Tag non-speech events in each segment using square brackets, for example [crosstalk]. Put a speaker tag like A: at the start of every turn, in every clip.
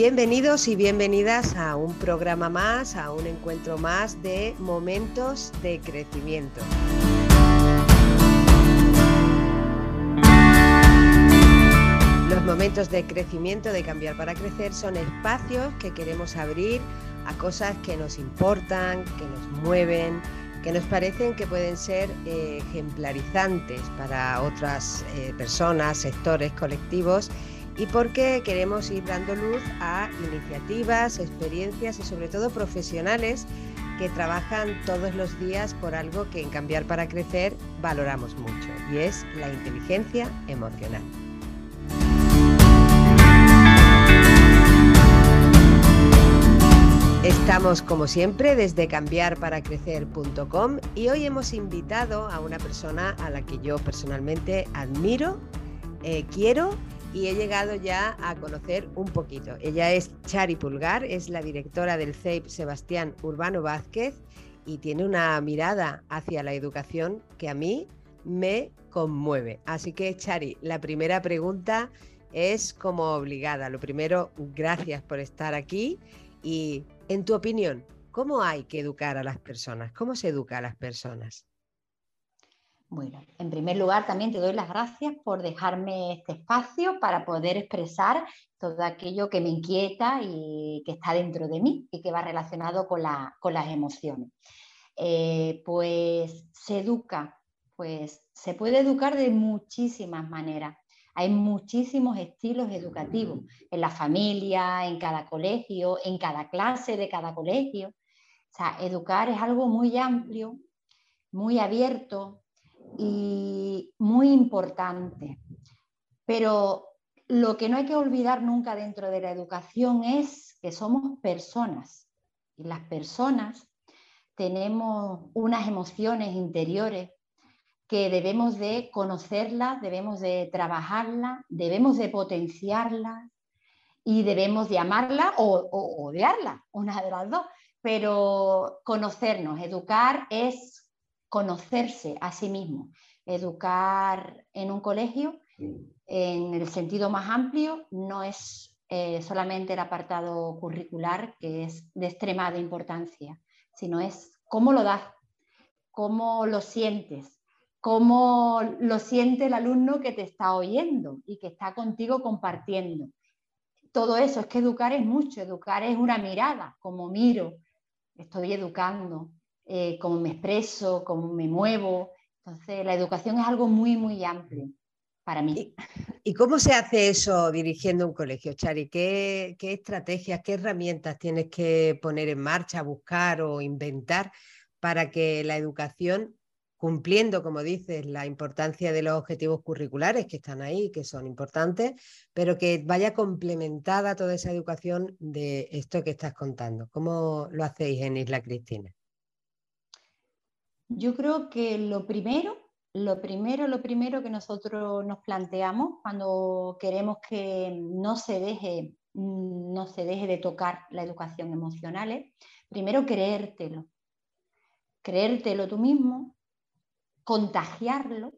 A: Bienvenidos y bienvenidas a un programa más, a un encuentro más de momentos de crecimiento. Los momentos de crecimiento, de cambiar para crecer, son espacios que queremos abrir a cosas que nos importan, que nos mueven, que nos parecen que pueden ser eh, ejemplarizantes para otras eh, personas, sectores, colectivos y porque queremos ir dando luz a iniciativas, experiencias y sobre todo profesionales que trabajan todos los días por algo que en Cambiar para Crecer valoramos mucho y es la inteligencia emocional. Estamos como siempre desde cambiarparacrecer.com y hoy hemos invitado a una persona a la que yo personalmente admiro, eh, quiero y he llegado ya a conocer un poquito. Ella es Chari Pulgar, es la directora del CEIP Sebastián Urbano Vázquez y tiene una mirada hacia la educación que a mí me conmueve. Así que Chari, la primera pregunta es como obligada. Lo primero, gracias por estar aquí y en tu opinión, ¿cómo hay que educar a las personas? ¿Cómo se educa a las personas?
B: Bueno, en primer lugar también te doy las gracias por dejarme este espacio para poder expresar todo aquello que me inquieta y que está dentro de mí y que va relacionado con, las emociones. Eh, pues se educa, pues se puede educar de muchísimas maneras. Hay muchísimos estilos educativos en la familia, en cada colegio, en cada clase de cada colegio. O sea, educar es algo muy amplio, muy abierto, y muy importante. Pero lo que no hay que olvidar nunca dentro de la educación es que somos personas y las personas tenemos unas emociones interiores que debemos de conocerlas, debemos de trabajarlas, debemos de potenciarlas y debemos de amarlas o, o odiarlas, una de las dos. Pero conocernos, educar es conocerse a sí mismo. Educar en un colegio, en el sentido más amplio, no es eh, solamente el apartado curricular, que es de extremada importancia, sino es cómo lo das, cómo lo sientes, cómo lo siente el alumno que te está oyendo y que está contigo compartiendo. Todo eso, es que educar es mucho, educar es una mirada, como miro, estoy educando, eh, cómo me expreso, cómo me muevo. Entonces, la educación es algo muy, muy amplio para mí.
A: ¿Y, cómo se hace eso dirigiendo un colegio, Chari? ¿Qué, ¿Qué estrategias, qué herramientas tienes que poner en marcha, buscar o inventar para que la educación cumpliendo, como dices, la importancia de los objetivos curriculares que están ahí, que son importantes, pero que vaya complementada toda esa educación de esto que estás contando. ¿Cómo lo hacéis en Isla Cristina?
B: Yo creo que lo primero, lo primero, lo primero que nosotros nos planteamos cuando queremos que no se deje, no se deje de tocar la educación emocional es, primero, creértelo. Creértelo tú mismo, contagiarlo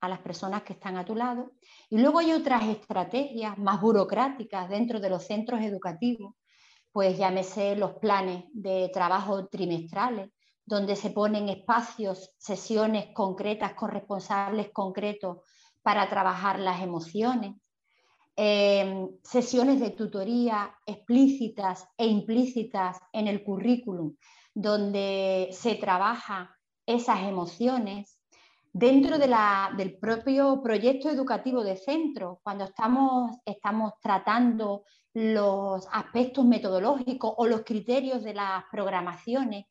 B: a las personas que están a tu lado. Y luego hay otras estrategias más burocráticas dentro de los centros educativos, pues llámese los planes de trabajo trimestrales, donde se ponen espacios, sesiones concretas con responsables concretos para trabajar las emociones, em, sesiones de tutoría explícitas e implícitas en el currículum, donde se trabaja esas emociones dentro del propio proyecto educativo de centro, cuando estamos, estamos tratando los aspectos metodológicos o los criterios de las programaciones,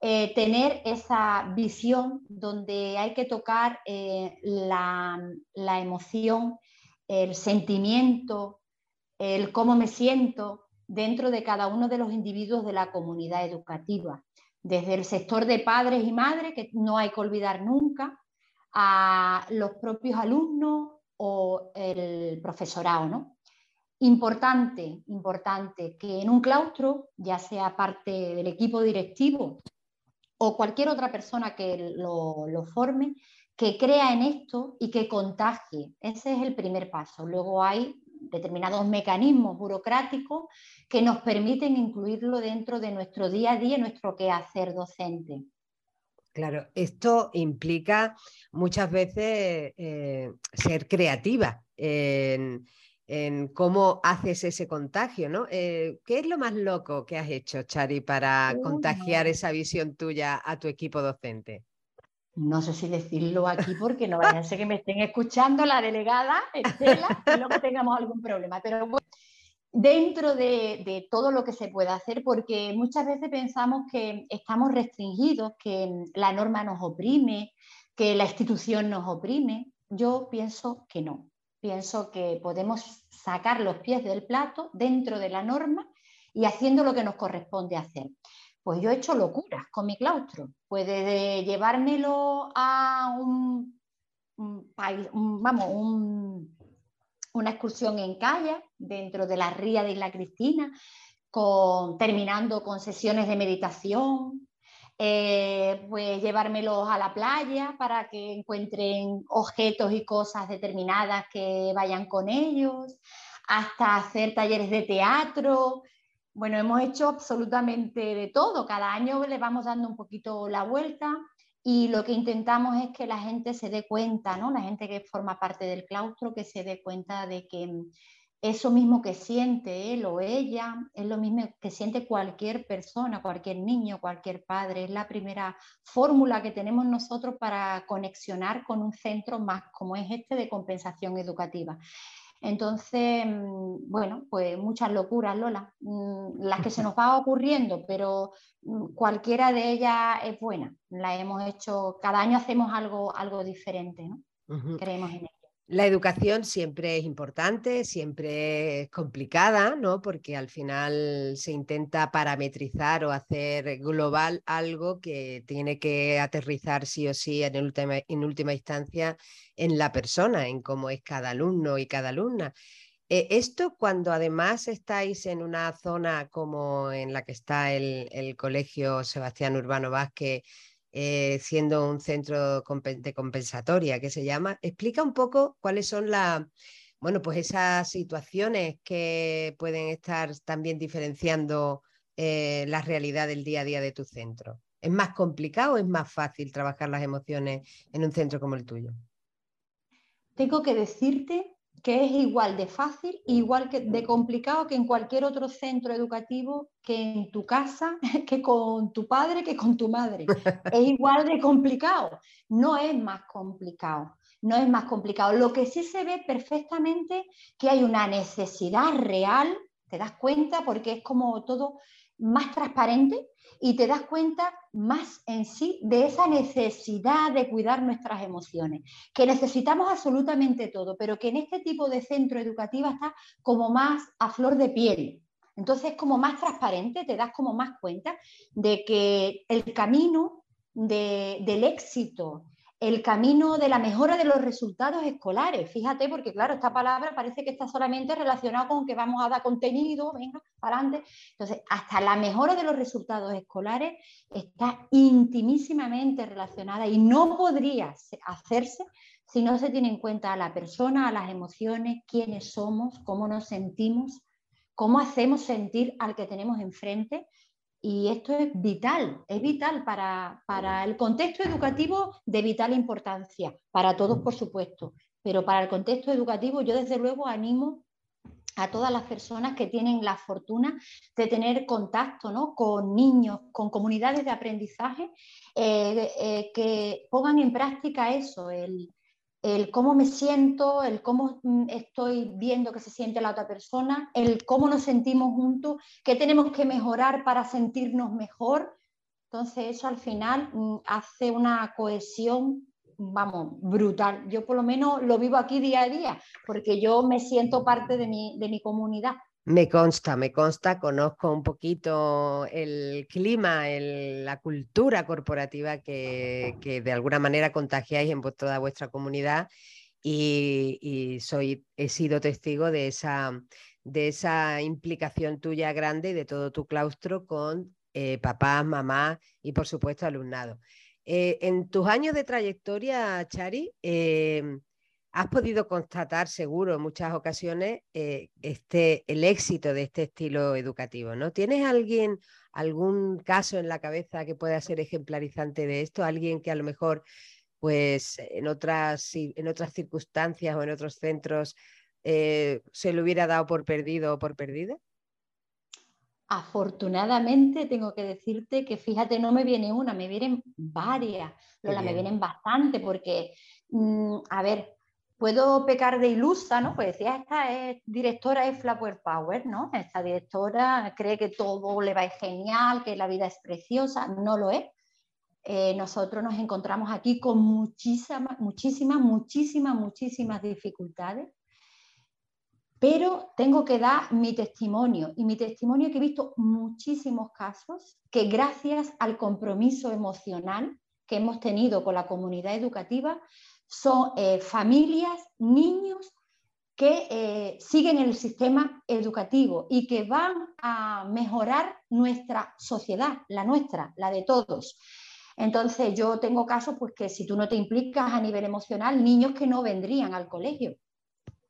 B: eh, tener esa visión donde hay que tocar eh, la, emoción, el sentimiento, el cómo me siento dentro de cada uno de los individuos de la comunidad educativa, desde el sector de padres y madres, que no hay que olvidar nunca, a los propios alumnos o el profesorado, ¿no? Importante, importante que en un claustro, ya sea parte del equipo directivo o cualquier otra persona que lo, forme, que crea en esto y que contagie. Ese es el primer paso. Luego hay determinados mecanismos burocráticos que nos permiten incluirlo dentro de nuestro día a día, nuestro quehacer docente.
A: Claro, esto implica muchas veces eh, ser creativa cómo haces ese contagio, ¿no? Eh, ¿Qué es lo más loco que has hecho, Chari, para contagiar esa visión tuya a tu equipo docente?
B: No sé si decirlo aquí porque no vayan a ser que me estén escuchando la delegada Estela y luego tengamos algún problema. Pero bueno, dentro de, todo lo que se puede hacer, porque muchas veces pensamos que estamos restringidos, que la norma nos oprime, que la institución nos oprime. Yo pienso que no. Pienso que podemos sacar los pies del plato dentro de la norma y haciendo lo que nos corresponde hacer. Pues yo he hecho locuras con mi claustro. Puede llevármelo a un, país, vamos, un una excursión en calle dentro de la ría de Isla Cristina, terminando con sesiones de meditación, eh, pues llevármelos a la playa para que encuentren objetos y cosas determinadas que vayan con ellos, hasta hacer talleres de teatro. Bueno, hemos hecho absolutamente de todo. Cada año le vamos dando un poquito la vuelta y lo que intentamos es que la gente se dé cuenta, ¿no? la gente que forma parte del claustro, que se dé cuenta de que eso mismo que siente él o ella es lo mismo que siente cualquier persona, cualquier niño, cualquier padre. Es la primera fórmula que tenemos nosotros para conexionar con un centro más como es este de compensación educativa. Entonces, mm, bueno, pues muchas locuras, Lola, mm, las que se nos va [laughs] ocurriendo, pero mm, cualquiera de ellas es buena. La hemos hecho, cada año hacemos algo, algo diferente, ¿no? Creemos en
A: la educación siempre es importante, siempre es complicada, ¿no? Porque al final se intenta parametrizar o hacer global algo que tiene que aterrizar sí o sí en, última, instancia en la persona, en cómo es cada alumno y cada alumna. Eh, esto cuando además estáis en una zona como en la que está el, el Colegio Sebastián Urbano Vázquez, eh, siendo un centro de compensatoria que se llama. Explica un poco cuáles son las, bueno, pues esas situaciones que pueden estar también diferenciando eh, la realidad del día a día de tu centro. ¿Es más complicado o es más fácil trabajar las emociones en un centro como el tuyo?
B: Tengo que decirte que es igual de fácil, igual que de complicado que en cualquier otro centro educativo, que en tu casa, [laughs] que con tu padre, que con tu madre. [laughs] Es igual de complicado, no es más complicado, no es más complicado. Lo que sí se ve perfectamente que hay una necesidad real, te das cuenta porque es como todo más transparente y te das cuenta más en sí de esa necesidad de cuidar nuestras emociones, que necesitamos absolutamente todo, pero que en este tipo de centro educativo está como más a flor de piel. Entonces, como más transparente, te das como más cuenta de que el camino del éxito el camino de la mejora de los resultados escolares. Fíjate, porque claro, esta palabra parece que está solamente relacionada con que vamos a dar contenido, venga, para adelante. Entonces, hasta la mejora de los resultados escolares está intimísimamente relacionada y no podría hacerse si no se tiene en cuenta a la persona, a las emociones, quiénes somos, cómo nos sentimos, cómo hacemos sentir al que tenemos enfrente y esto es vital, es vital para, el contexto educativo de vital importancia, para todos por supuesto, pero para el contexto educativo yo desde luego animo a todas las personas que tienen la fortuna de tener contacto ¿no? con niños, con comunidades de aprendizaje, eh, eh, que pongan en práctica eso, el, el cómo me siento, el cómo mm, estoy viendo que se siente la otra persona, el cómo nos sentimos juntos, qué tenemos que mejorar para sentirnos mejor. Entonces eso al final mm, hace una cohesión, vamos, brutal. Yo por lo menos lo vivo aquí día a día, porque yo me siento parte de mi, de mi comunidad.
A: Me consta, me consta, conozco un poquito el clima, la cultura corporativa que, de alguna manera contagiáis en toda vuestra comunidad y, soy, he sido testigo de esa, de esa implicación tuya grande y de todo tu claustro con eh, papás, mamás y por supuesto alumnado. Eh, en tus años de trayectoria, Chari, eh, has podido constatar seguro en muchas ocasiones eh, este, el éxito de este estilo educativo, ¿no? ¿Tienes alguien, algún caso en la cabeza que pueda ser ejemplarizante de esto? ¿Alguien que a lo mejor, pues, en otras, en otras circunstancias o en otros centros eh, se lo hubiera dado por perdido o por perdida?
B: Afortunadamente tengo que decirte que fíjate, no me viene una, me vienen varias, Lola, me vienen bastante porque, mm, a ver, puedo pecar de ilusa, ¿no? Pues decía, esta es directora de Flower Power, ¿no? Esta directora cree que todo le va genial, que la vida es preciosa, no lo es. Eh, nosotros nos encontramos aquí con muchísimas, muchísimas, muchísimas, muchísimas dificultades pero tengo que dar mi testimonio y mi testimonio que he visto muchísimos casos que gracias al compromiso emocional que hemos tenido con la comunidad educativa son eh, familias, niños que eh, siguen el sistema educativo y que van a mejorar nuestra sociedad, la nuestra, la de todos. Entonces yo tengo casos pues que si tú no te implicas a nivel emocional, niños que no vendrían al colegio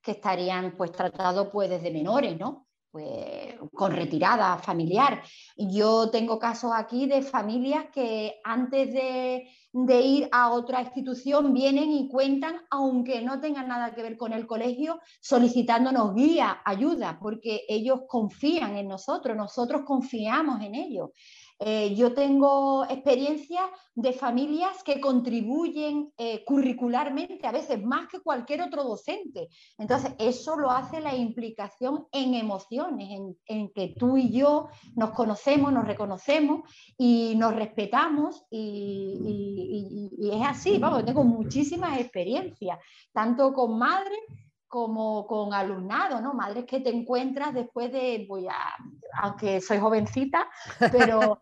B: que estarían pues tratados pues desde menores, ¿no? Pues con retirada familiar. Yo tengo casos aquí de familias que antes de, de ir a otra institución vienen y cuentan, aunque no tengan nada que ver con el colegio, solicitándonos guía, ayuda, porque ellos confían en nosotros, nosotros confiamos en ellos. Eh, yo tengo experiencias de familias que contribuyen eh, curricularmente, a veces más que cualquier otro docente. Entonces, eso lo hace la implicación en emociones, en, que tú y yo nos conocemos, nos reconocemos y nos respetamos y, y es así, vamos, tengo muchísimas experiencias, tanto con madres como con alumnado, ¿no? Madres que te encuentras después de, voy a, aunque soy jovencita, [laughs] pero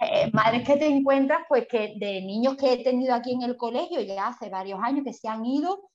B: eh, madres que te encuentras, pues que de niños que he tenido aquí en el colegio ya hace varios años que se han ido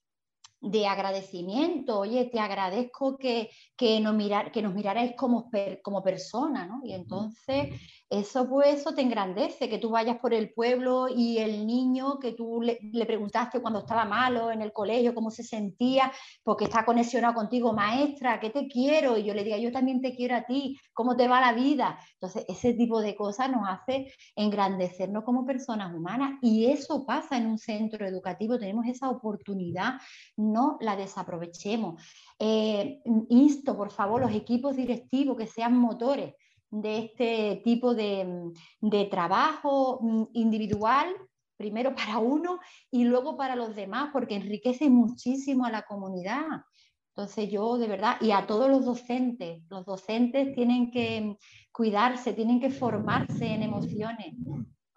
B: de agradecimiento, oye, te agradezco que, que, nos, mirar, que nos mirarais como, como persona, ¿no? Y entonces eso pues eso te engrandece, que tú vayas por el pueblo y el niño que tú le, preguntaste cuando estaba malo en el colegio, cómo se sentía, porque está conexionado contigo, maestra, ¿qué te quiero? Y yo le diga, yo también te quiero a ti, ¿cómo te va la vida? Entonces ese tipo de cosas nos hace engrandecernos como personas humanas y eso pasa en un centro educativo, tenemos esa oportunidad no la desaprovechemos. Eh, insto, por favor, los equipos directivos que sean motores de este tipo de, de trabajo mm, individual, primero [laughs] para uno y luego para los demás, porque enriquece muchísimo a la comunidad. Entonces yo de verdad, y a todos los docentes, los docentes tienen que cuidarse, tienen que formarse en emociones,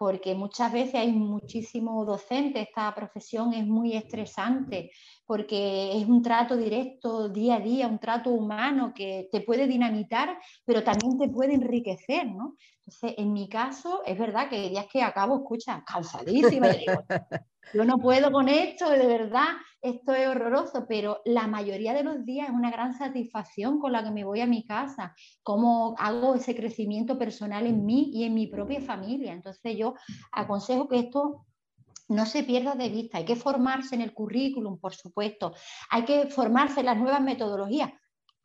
B: porque muchas veces hay muchísimos docentes, esta profesión es muy estresante, porque es un trato directo día a día, un trato humano que te puede dinamitar, pero también te puede enriquecer, ¿no? Entonces, en mi caso, es verdad que días que acabo, escucha, cansadísima, y digo, [laughs] yo no puedo con esto, de verdad, esto es horroroso, pero la mayoría de los días es una gran satisfacción con la que me voy a mi casa, cómo hago ese crecimiento personal en mí y en mi propia familia. Entonces yo aconsejo que esto no se pierda de vista, hay que formarse en el currículum, por supuesto, hay que formarse en las nuevas metodologías.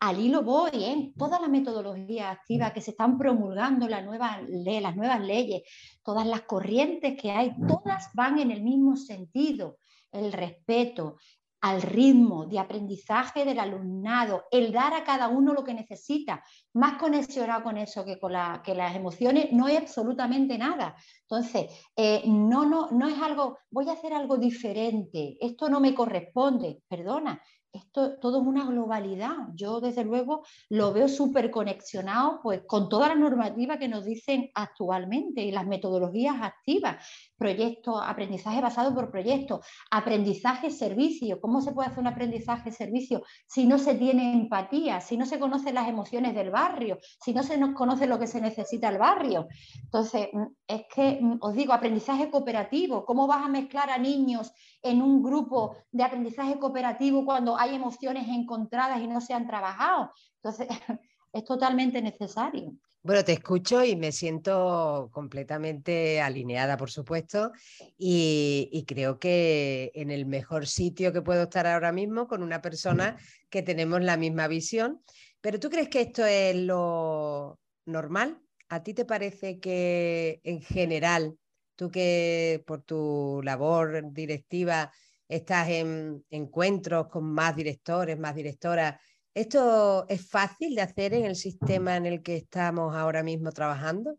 B: Al hilo voy, ¿eh? todas las metodologías activas que se están promulgando, las nuevas leyes, todas las corrientes que hay, todas van en el mismo sentido, el respeto, al ritmo de aprendizaje del alumnado, el dar a cada uno lo que necesita, más conexionado con eso que con las emociones, no hay absolutamente nada. Entonces, eh, no, no, no es algo, voy a hacer algo diferente, esto no me corresponde, perdona, esto todo es una globalidad. Yo, desde luego, lo veo súper conexionado pues, con toda la normativa que nos dicen actualmente y las metodologías activas. Proyectos, aprendizaje basado por proyectos, aprendizaje servicio. ¿Cómo se puede hacer un aprendizaje servicio si no se tiene empatía, si no se conocen las emociones del barrio, si no se nos conoce lo que se necesita el barrio? Entonces, mm, es que mm, os digo, aprendizaje cooperativo. ¿Cómo vas a mezclar a niños en un grupo de aprendizaje cooperativo cuando hay emociones encontradas y no se han trabajado. Entonces, [laughs] es totalmente necesario.
A: Bueno, te escucho y me siento completamente alineada, por supuesto, y, creo que en el mejor sitio que puedo estar ahora mismo con una persona que tenemos la misma visión. Pero ¿tú crees que esto es lo normal? ¿A ti te parece que en general, tú que por tu labor directiva estás en encuentros con más directores, más directoras, ¿Esto es fácil de hacer en el sistema en el que estamos ahora mismo trabajando?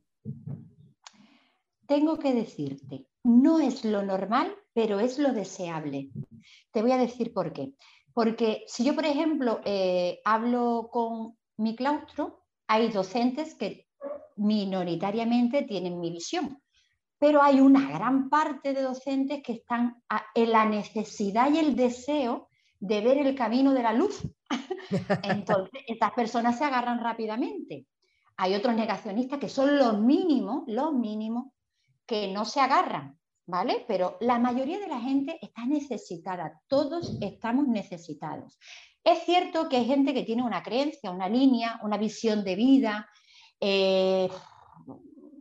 B: Tengo que decirte, no es lo normal, pero es lo deseable. Te voy a decir por qué. Porque si yo, por ejemplo, eh, hablo con mi claustro, hay docentes que minoritariamente tienen mi visión, pero hay una gran parte de docentes que están en la necesidad y el deseo de ver el camino de la luz. Entonces, estas personas se agarran rápidamente. Hay otros negacionistas que son los mínimos, los mínimos, que no se agarran, ¿vale? Pero la mayoría de la gente está necesitada, todos estamos necesitados. Es cierto que hay gente que tiene una creencia, una línea, una visión de vida, eh,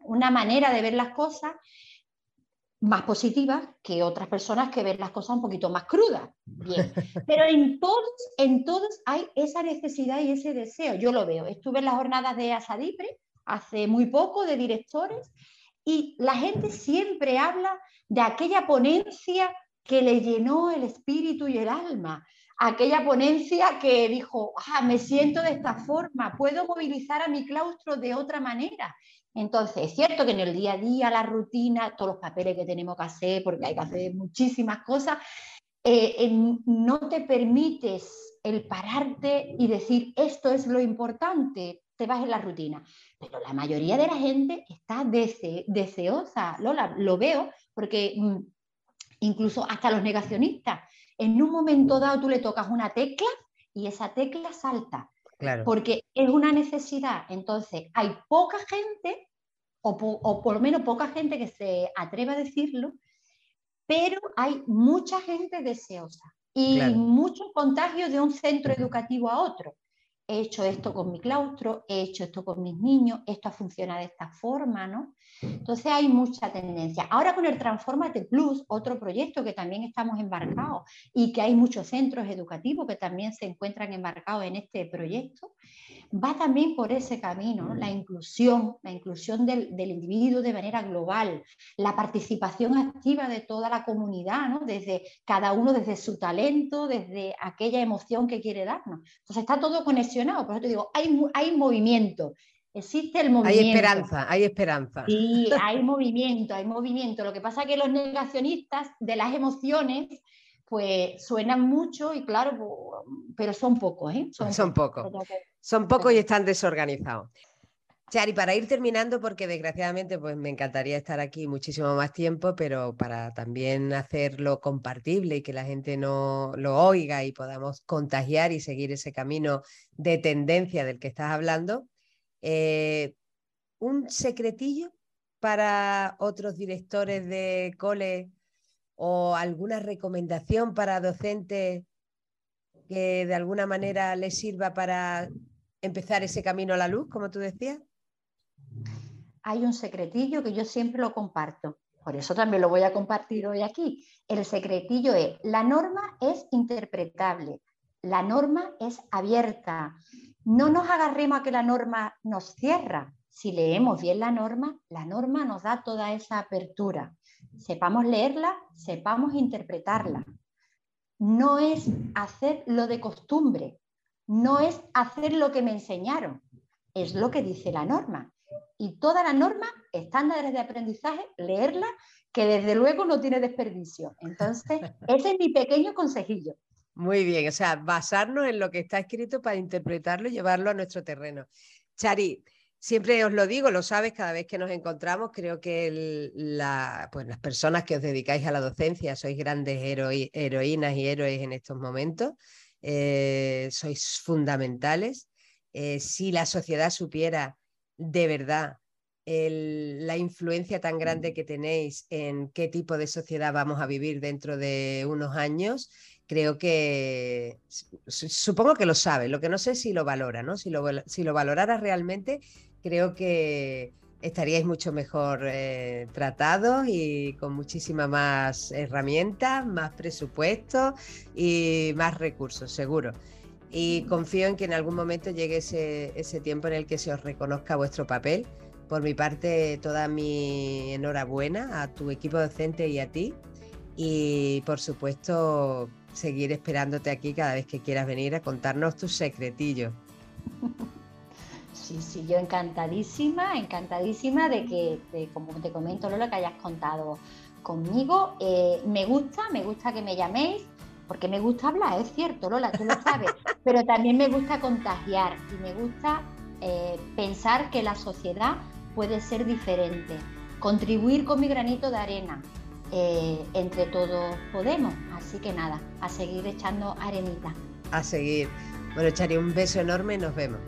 B: una manera de ver las cosas más positivas que otras personas que ven las cosas un poquito más crudas. Bien, [laughs] pero en todos, en todos hay esa necesidad y ese deseo. Yo lo veo. Estuve en las jornadas de Asadipre hace muy poco de directores y la gente siempre habla de aquella ponencia que le llenó el espíritu y el alma, aquella ponencia que dijo, ah, me siento de esta forma, puedo movilizar a mi claustro de otra manera. Entonces, es cierto que en el día a día, la rutina, todos los papeles que tenemos que hacer, porque hay que hacer muchísimas cosas, eh, no te permites el pararte y decir, esto es lo importante, te vas en la rutina. Pero la mayoría de la gente está deseosa, Lola, lo veo, porque mm, incluso hasta los negacionistas, en un momento dado tú le tocas una tecla y esa tecla salta. Porque es una necesidad. Entonces, hay poca gente, o, por lo menos poca gente que se atreva a decirlo, pero hay mucha gente deseosa y mucho contagio de un centro educativo a otro he hecho esto con mi claustro, he hecho esto con mis niños, esto funciona de esta forma, ¿no? Entonces hay mucha tendencia. Ahora con el Transformate Plus, otro proyecto que también estamos embarcados y que hay muchos centros educativos que también se encuentran embarcados en este proyecto, va también por ese camino, la inclusión, la inclusión del, individuo de manera global, la participación activa de toda la comunidad, ¿no? desde cada uno desde su talento, desde aquella emoción que quiere darnos. Entonces está todo conexionado, por eso te digo, hay, hay movimiento. Existe el movimiento.
A: Hay esperanza, hay esperanza.
B: Sí, hay movimiento, hay movimiento. Lo que pasa es que los negacionistas de las emociones pues suenan mucho y claro, pero son pocos, ¿eh?
A: Son, pocos. Son pocos y están desorganizados. Chari, para ir terminando, porque desgraciadamente pues me encantaría estar aquí muchísimo más tiempo, pero para también hacerlo compartible y que la gente no lo oiga y podamos contagiar y seguir ese camino de tendencia del que estás hablando, eh, un secretillo para otros directores de cole o alguna recomendación para docentes que de alguna manera les sirva para empezar ese camino a la luz, como tú decías?
B: Hay un secretillo que yo siempre lo comparto, por eso también lo voy a compartir hoy aquí. El secretillo es, la norma es interpretable, la norma es abierta. No nos agarremos a que la norma nos cierra. Si leemos bien la norma, la norma nos da toda esa apertura sepamos leerla, sepamos interpretarla. No es hacer lo de costumbre, no es hacer lo que me enseñaron, es lo que dice la norma. Y toda la norma, estándares de aprendizaje, leerla, que desde luego no tiene desperdicio. Entonces, ese es mi pequeño consejillo.
A: Muy bien, o sea, basarnos en lo que está escrito para interpretarlo y llevarlo a nuestro terreno. Chari, Siempre os lo digo, lo sabes, cada vez que nos encontramos, creo que pues las personas que os dedicáis a la docencia sois grandes heroínas y héroes en estos momentos, eh, sois fundamentales. Eh, si la sociedad supiera de verdad la influencia tan grande que tenéis en qué tipo de sociedad vamos a vivir dentro de unos años, creo que supongo que lo sabe, lo que no sé si lo valora, ¿no? Si lo, si lo valorara realmente, creo que estaríais mucho mejor eh, tratados y con muchísimas más herramientas, más presupuesto y más recursos, seguro. Y confío en que en algún momento llegue ese, ese tiempo en el que se os reconozca vuestro papel. Por mi parte, toda mi enhorabuena a tu equipo docente y a ti. Y por supuesto, seguir esperándote aquí cada vez que quieras venir a contarnos tus secretillos.
B: Sí, sí, yo encantadísima, encantadísima de que, como te comento, Lola, que hayas contado conmigo. Eh, me gusta, me gusta que me llaméis, porque me gusta hablar, es cierto, Lola, tú lo [laughs] sabes, pero también me gusta contagiar y me gusta eh, pensar que la sociedad puede ser diferente, contribuir con mi granito de arena. Eh, entre todos podemos, así que nada, a seguir echando arenita.
A: A seguir. Bueno, echaré un beso enorme y nos vemos.